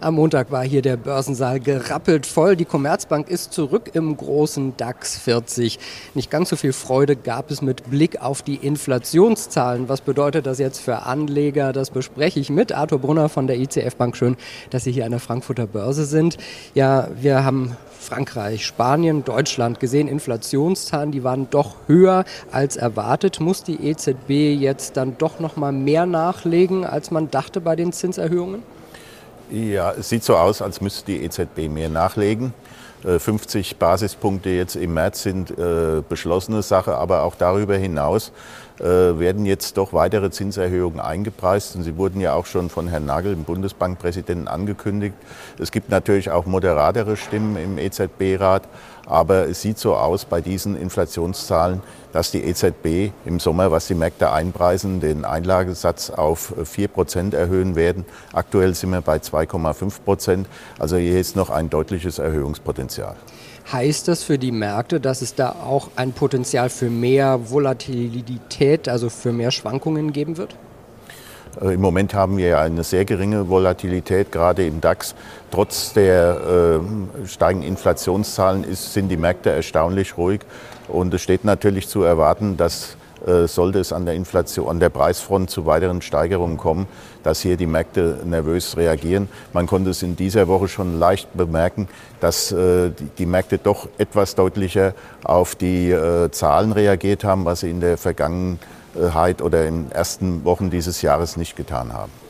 Am Montag war hier der Börsensaal gerappelt voll. Die Commerzbank ist zurück im großen DAX 40. Nicht ganz so viel Freude gab es mit Blick auf die Inflationszahlen. Was bedeutet das jetzt für Anleger? Das bespreche ich mit Arthur Brunner von der ICF Bank. Schön, dass Sie hier an der Frankfurter Börse sind. Ja, wir haben Frankreich, Spanien, Deutschland gesehen, Inflationszahlen, die waren doch höher als erwartet. Muss die EZB jetzt dann doch noch mal mehr nachlegen, als man dachte bei den Zinserhöhungen? Ja, es sieht so aus, als müsste die EZB mehr nachlegen. 50 äh, Basispunkte jetzt im März sind äh, beschlossene Sache, aber auch darüber hinaus werden jetzt doch weitere Zinserhöhungen eingepreist. Und sie wurden ja auch schon von Herrn Nagel, dem Bundesbankpräsidenten, angekündigt. Es gibt natürlich auch moderatere Stimmen im EZB-Rat, aber es sieht so aus bei diesen Inflationszahlen, dass die EZB im Sommer, was die Märkte einpreisen, den Einlagesatz auf 4 Prozent erhöhen werden. Aktuell sind wir bei 2,5 Prozent. Also hier ist noch ein deutliches Erhöhungspotenzial. Heißt das für die Märkte, dass es da auch ein Potenzial für mehr Volatilität, also für mehr Schwankungen geben wird? Äh, Im Moment haben wir eine sehr geringe Volatilität, gerade im DAX. Trotz der äh, steigenden Inflationszahlen ist, sind die Märkte erstaunlich ruhig. Und es steht natürlich zu erwarten, dass sollte es an der Inflation, an der Preisfront zu weiteren Steigerungen kommen, dass hier die Märkte nervös reagieren. Man konnte es in dieser Woche schon leicht bemerken, dass äh, die Märkte doch etwas deutlicher auf die äh, Zahlen reagiert haben, was sie in der Vergangenheit oder in den ersten Wochen dieses Jahres nicht getan haben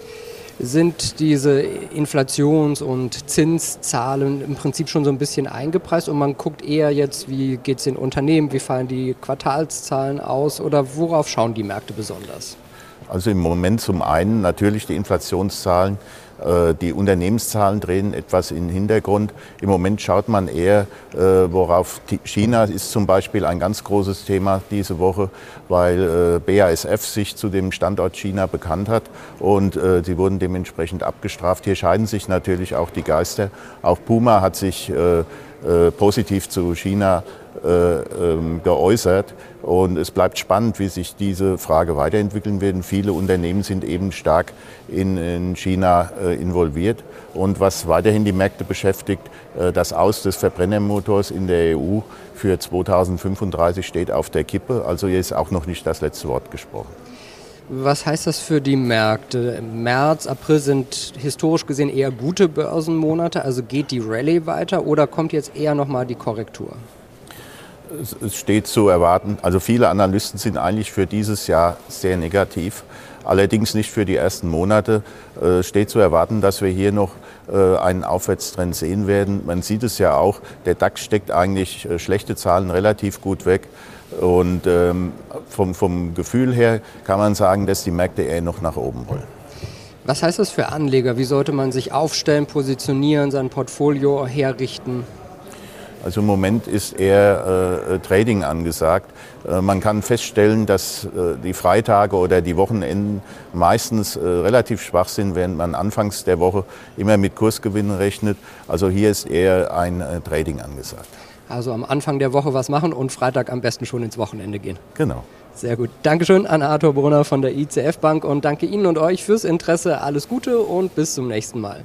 sind diese Inflations- und Zinszahlen im Prinzip schon so ein bisschen eingepreist und man guckt eher jetzt, wie geht es den Unternehmen, wie fallen die Quartalszahlen aus oder worauf schauen die Märkte besonders? Also im Moment zum einen natürlich die Inflationszahlen, äh, die Unternehmenszahlen drehen etwas in den Hintergrund. Im Moment schaut man eher, äh, worauf China ist zum Beispiel ein ganz großes Thema diese Woche, weil äh, BASF sich zu dem Standort China bekannt hat und sie wurden dementsprechend abgestraft. Hier scheiden sich natürlich auch die Geister. Auch Puma hat sich positiv zu China äh, ähm, geäußert. Und es bleibt spannend, wie sich diese Frage weiterentwickeln wird. Viele Unternehmen sind eben stark in, in China äh, involviert. Und was weiterhin die Märkte beschäftigt, äh, das Aus des Verbrennermotors in der EU für 2035 steht auf der Kippe. Also hier ist auch noch nicht das letzte Wort gesprochen. Was heißt das für die Märkte? März, April sind historisch gesehen eher gute Börsenmonate. Also geht die Rallye weiter oder kommt jetzt eher nochmal die Korrektur? es steht zu erwarten. Also viele Analysten sind eigentlich für dieses Jahr sehr negativ. Allerdings nicht für die ersten Monate. Es äh, steht zu erwarten, dass wir hier noch einen Aufwärtstrend sehen werden. Man sieht es ja auch, der DAX steckt eigentlich äh, schlechte Zahlen relativ gut weg. Und ähm, vom, vom Gefühl her kann man sagen, dass die Märkte eher noch nach oben wollen. Was heißt das für Anleger? Wie sollte man sich aufstellen, positionieren, sein Portfolio herrichten? Also im Moment ist eher äh, Trading angesagt. Äh, man kann feststellen, dass äh, die Freitage oder die Wochenenden meistens äh, relativ schwach sind, während man anfangs der Woche immer mit Kursgewinnen rechnet. Also hier ist eher ein äh, Trading angesagt. Also am Anfang der Woche was machen und Freitag am besten schon ins Wochenende gehen. Genau. Sehr gut. Dankeschön an Arthur Brunner von der ICF Bank und danke Ihnen und euch fürs Interesse. Alles Gute und bis zum nächsten Mal.